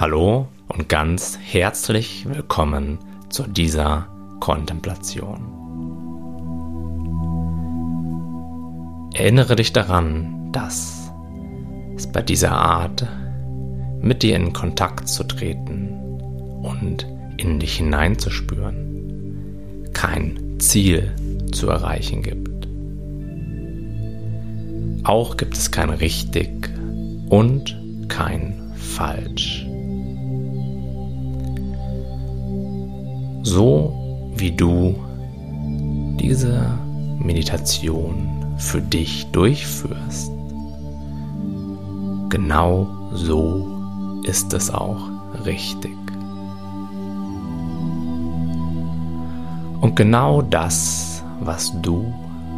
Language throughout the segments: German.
Hallo und ganz herzlich willkommen zu dieser Kontemplation. Erinnere dich daran, dass es bei dieser Art, mit dir in Kontakt zu treten und in dich hineinzuspüren, kein Ziel zu erreichen gibt. Auch gibt es kein richtig und kein falsch. So wie du diese Meditation für dich durchführst. Genau so ist es auch richtig. Und genau das, was du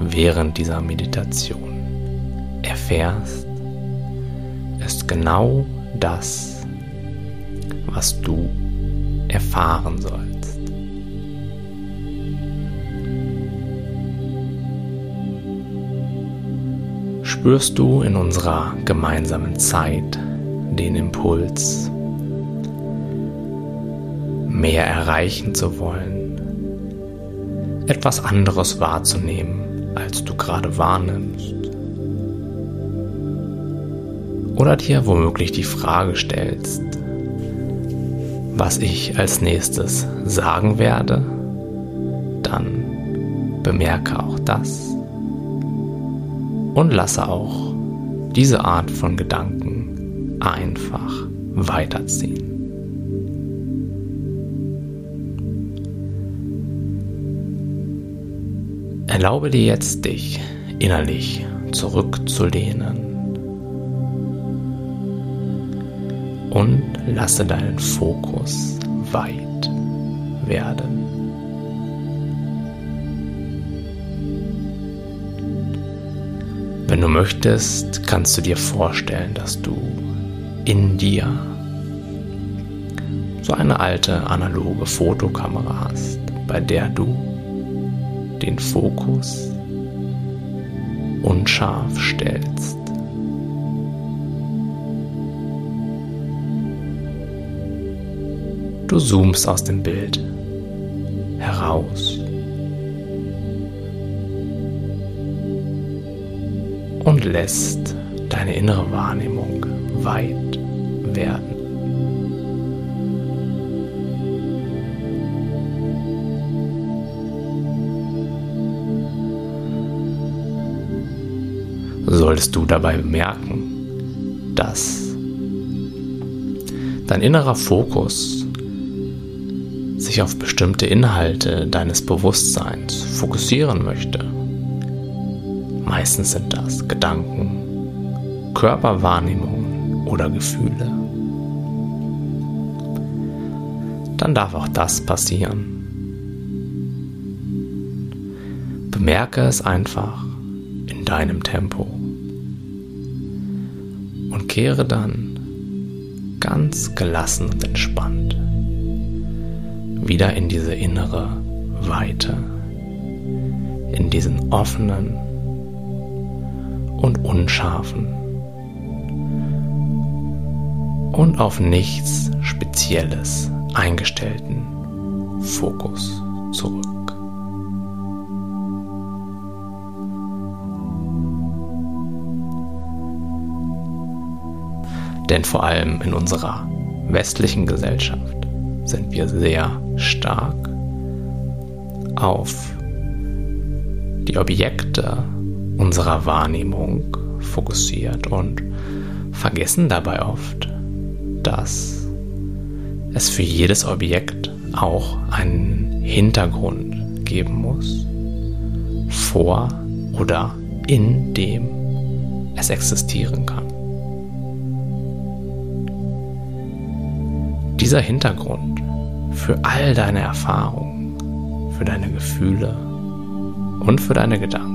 während dieser Meditation erfährst, ist genau das, was du erfahren sollst. Spürst du in unserer gemeinsamen Zeit den Impuls, mehr erreichen zu wollen, etwas anderes wahrzunehmen, als du gerade wahrnimmst. Oder dir womöglich die Frage stellst, was ich als nächstes sagen werde, dann bemerke auch das und lasse auch diese Art von Gedanken einfach weiterziehen. Erlaube dir jetzt, dich innerlich zurückzulehnen und lasse deinen Fokus weit werden. Wenn du möchtest, kannst du dir vorstellen, dass du in dir so eine alte analoge Fotokamera hast, bei der du den Fokus unscharf stellst. Du zoomst aus dem Bild heraus lässt deine innere Wahrnehmung weit werden. Solltest du dabei bemerken, dass dein innerer Fokus sich auf bestimmte Inhalte deines Bewusstseins fokussieren möchte, Meistens sind das Gedanken, Körperwahrnehmungen oder Gefühle. Dann darf auch das passieren. Bemerke es einfach in deinem Tempo und kehre dann ganz gelassen und entspannt wieder in diese innere Weite, in diesen offenen und unscharfen und auf nichts Spezielles eingestellten Fokus zurück. Denn vor allem in unserer westlichen Gesellschaft sind wir sehr stark auf die Objekte unserer Wahrnehmung fokussiert und vergessen dabei oft, dass es für jedes Objekt auch einen Hintergrund geben muss, vor oder in dem es existieren kann. Dieser Hintergrund für all deine Erfahrungen, für deine Gefühle und für deine Gedanken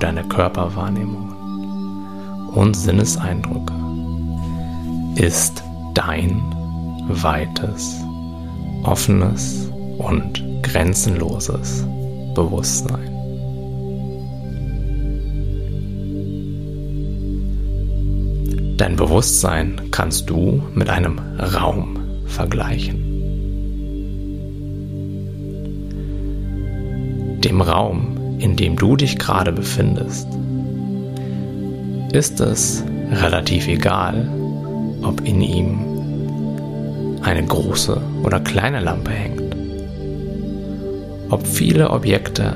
für deine Körperwahrnehmung und Sinneseindrücke ist dein weites, offenes und grenzenloses Bewusstsein. Dein Bewusstsein kannst du mit einem Raum vergleichen. Dem Raum, in dem du dich gerade befindest, ist es relativ egal, ob in ihm eine große oder kleine Lampe hängt, ob viele Objekte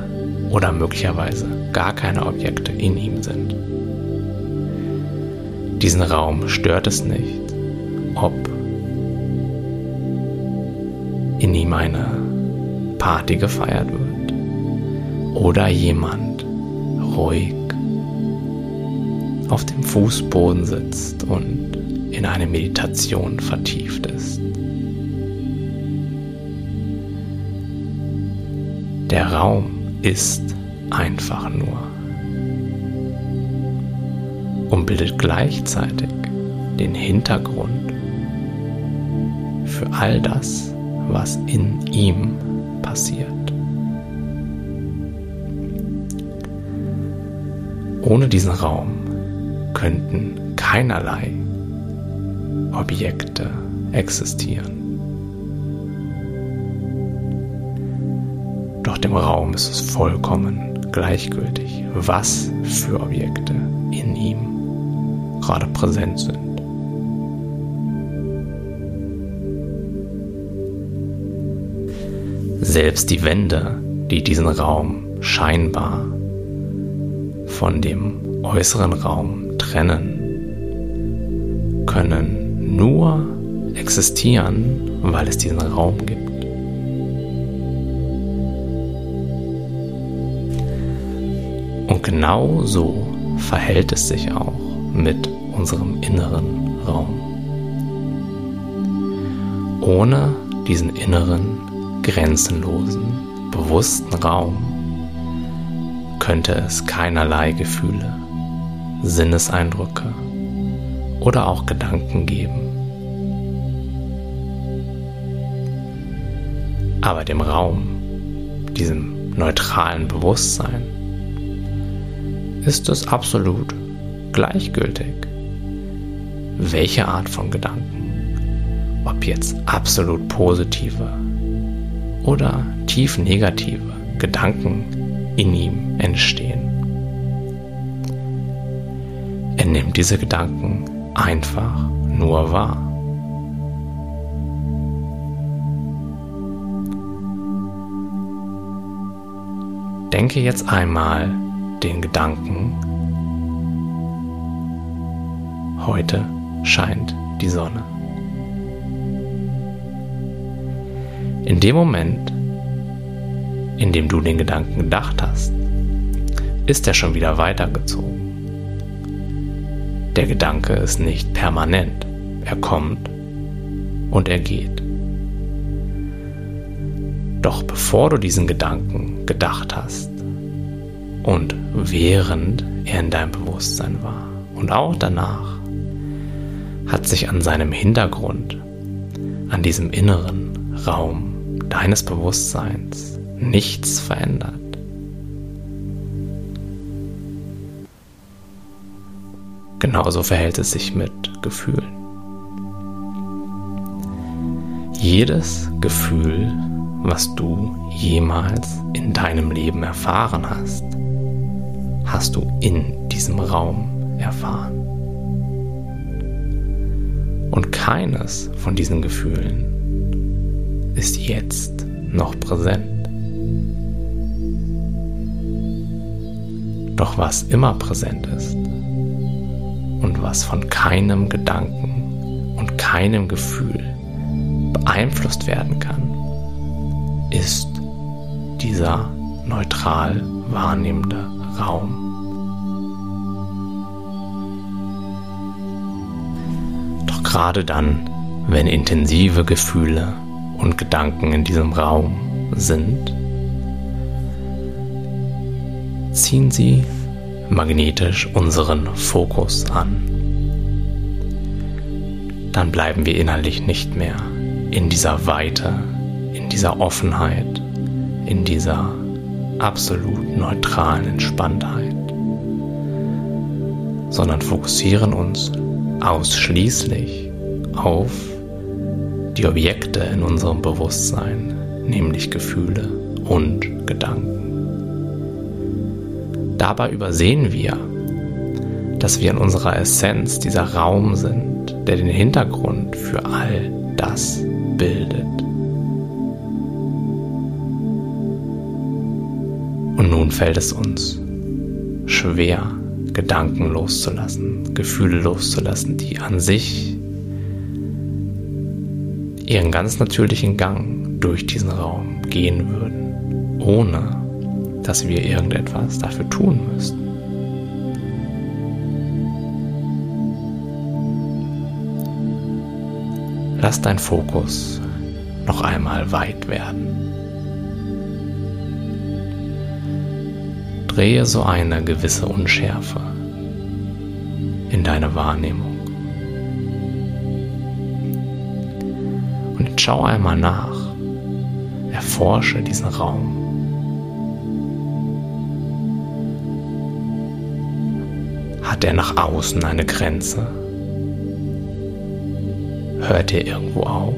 oder möglicherweise gar keine Objekte in ihm sind. Diesen Raum stört es nicht, ob in ihm eine Party gefeiert wird oder jemand ruhig auf dem Fußboden sitzt und in eine Meditation vertieft ist. Der Raum ist einfach nur und bildet gleichzeitig den Hintergrund für all das, was in ihm passiert. Ohne diesen Raum könnten keinerlei Objekte existieren. Doch dem Raum ist es vollkommen gleichgültig, was für Objekte in ihm gerade präsent sind. Selbst die Wände, die diesen Raum scheinbar von dem äußeren Raum trennen, können nur existieren, weil es diesen Raum gibt. Und genau so verhält es sich auch mit unserem inneren Raum. Ohne diesen inneren, grenzenlosen, bewussten Raum könnte es keinerlei Gefühle, Sinneseindrücke oder auch Gedanken geben. Aber dem Raum, diesem neutralen Bewusstsein, ist es absolut gleichgültig, welche Art von Gedanken, ob jetzt absolut positive oder tief negative Gedanken in ihm entstehen. Er nimmt diese Gedanken einfach nur wahr. Denke jetzt einmal den Gedanken, heute scheint die Sonne. In dem Moment, in dem du den Gedanken gedacht hast, ist er schon wieder weitergezogen. Der Gedanke ist nicht permanent, er kommt und er geht. Doch bevor du diesen Gedanken gedacht hast, und während er in deinem Bewusstsein war und auch danach hat sich an seinem Hintergrund, an diesem inneren Raum deines Bewusstseins nichts verändert. Genauso verhält es sich mit Gefühlen. Jedes Gefühl, was du jemals in deinem Leben erfahren hast, hast du in diesem Raum erfahren. Und keines von diesen Gefühlen ist jetzt noch präsent. Doch was immer präsent ist und was von keinem Gedanken und keinem Gefühl beeinflusst werden kann, ist dieser neutral wahrnehmende Raum. Doch gerade dann, wenn intensive Gefühle und Gedanken in diesem Raum sind, ziehen sie magnetisch unseren Fokus an. Dann bleiben wir innerlich nicht mehr in dieser Weite, in dieser Offenheit, in dieser absolut neutralen Entspanntheit, sondern fokussieren uns ausschließlich auf die Objekte in unserem Bewusstsein, nämlich Gefühle und Gedanken. Dabei übersehen wir, dass wir in unserer Essenz dieser Raum sind, der den Hintergrund für all das bildet. Und nun fällt es uns schwer, Gedanken loszulassen, Gefühle loszulassen, die an sich ihren ganz natürlichen Gang durch diesen Raum gehen würden, ohne dass wir irgendetwas dafür tun müssten. Lass dein Fokus noch einmal weit werden. Drehe so eine gewisse Unschärfe in deine Wahrnehmung. Und schau einmal nach. Erforsche diesen Raum. Hat er nach außen eine Grenze? Hört er irgendwo auf?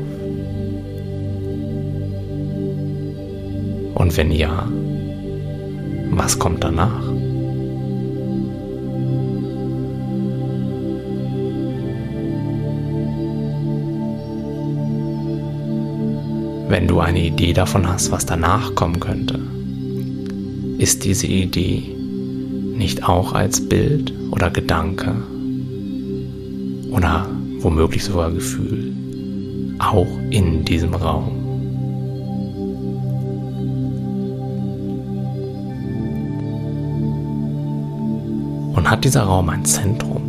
Und wenn ja, was kommt danach? Wenn du eine Idee davon hast, was danach kommen könnte, ist diese Idee nicht auch als Bild oder Gedanke oder womöglich sogar Gefühl auch in diesem Raum. Und hat dieser Raum ein Zentrum?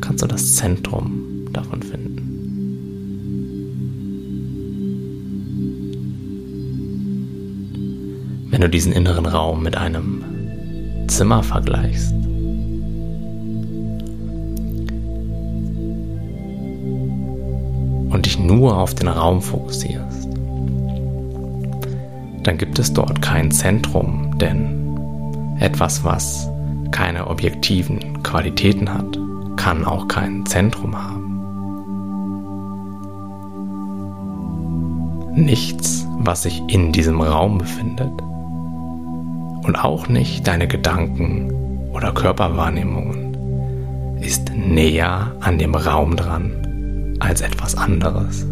Kannst du das Zentrum davon finden? Wenn du diesen inneren Raum mit einem Zimmer vergleichst, und dich nur auf den Raum fokussierst, dann gibt es dort kein Zentrum, denn etwas, was keine objektiven Qualitäten hat, kann auch kein Zentrum haben. Nichts, was sich in diesem Raum befindet und auch nicht deine Gedanken oder Körperwahrnehmungen ist näher an dem Raum dran als etwas anderes.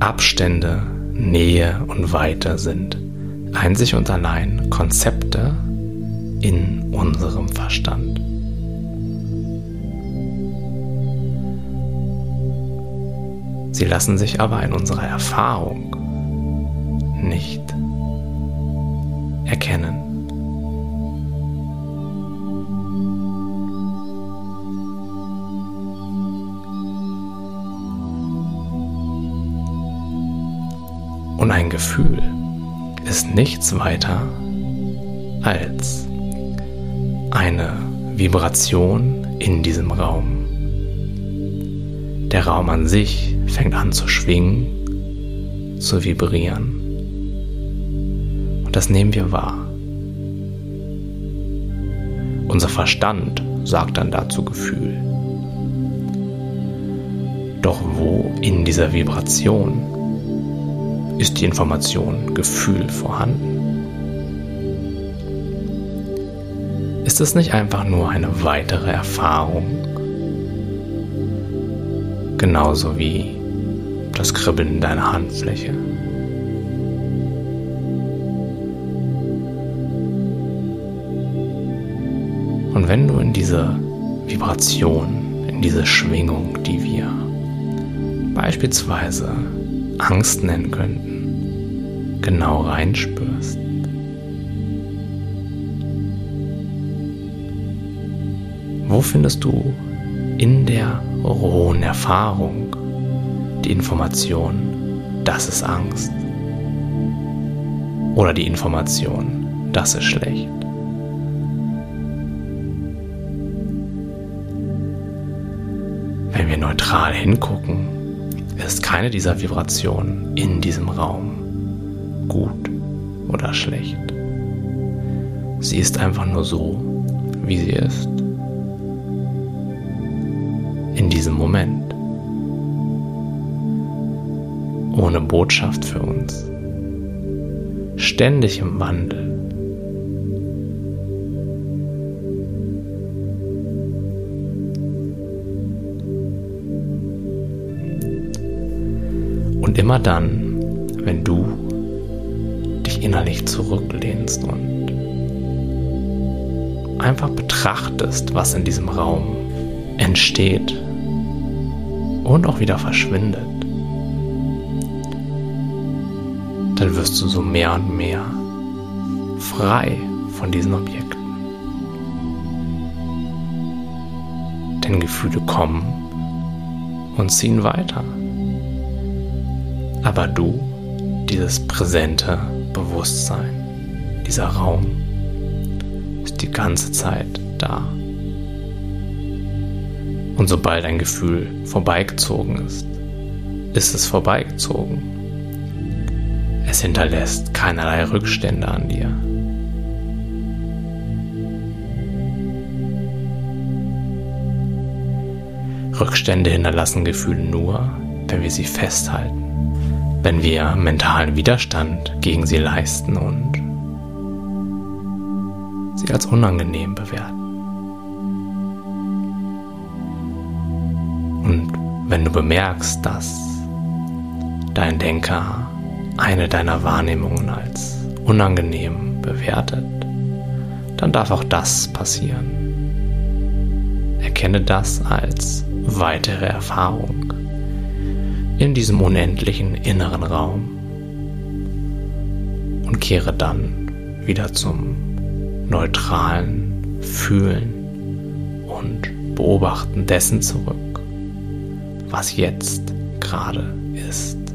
Abstände, Nähe und Weite sind einzig und allein Konzepte in unserem Verstand. Sie lassen sich aber in unserer Erfahrung nicht erkennen. Und ein Gefühl ist nichts weiter als eine Vibration in diesem Raum. Der Raum an sich fängt an zu schwingen, zu vibrieren. Und das nehmen wir wahr. Unser Verstand sagt dann dazu Gefühl. Doch wo in dieser Vibration ist die Information Gefühl vorhanden? Ist es nicht einfach nur eine weitere Erfahrung? Genauso wie das Kribbeln in deiner Handfläche. Und wenn du in diese Vibration, in diese Schwingung, die wir beispielsweise Angst nennen könnten, genau reinspürst. Wo findest du in der rohen Erfahrung die Information, das ist Angst? Oder die Information, das ist schlecht? Wenn wir neutral hingucken, ist keine dieser Vibrationen in diesem Raum gut oder schlecht. Sie ist einfach nur so, wie sie ist. In diesem Moment. Ohne Botschaft für uns. Ständig im Wandel. Und immer dann, wenn du dich innerlich zurücklehnst und einfach betrachtest, was in diesem Raum entsteht und auch wieder verschwindet, dann wirst du so mehr und mehr frei von diesen Objekten. Denn Gefühle kommen und ziehen weiter. Aber du, dieses präsente Bewusstsein, dieser Raum, ist die ganze Zeit da. Und sobald ein Gefühl vorbeigezogen ist, ist es vorbeigezogen. Es hinterlässt keinerlei Rückstände an dir. Rückstände hinterlassen Gefühle nur, wenn wir sie festhalten wenn wir mentalen Widerstand gegen sie leisten und sie als unangenehm bewerten. Wenn du bemerkst, dass dein Denker eine deiner Wahrnehmungen als unangenehm bewertet, dann darf auch das passieren. Erkenne das als weitere Erfahrung in diesem unendlichen inneren Raum und kehre dann wieder zum neutralen Fühlen und Beobachten dessen zurück, was jetzt gerade ist.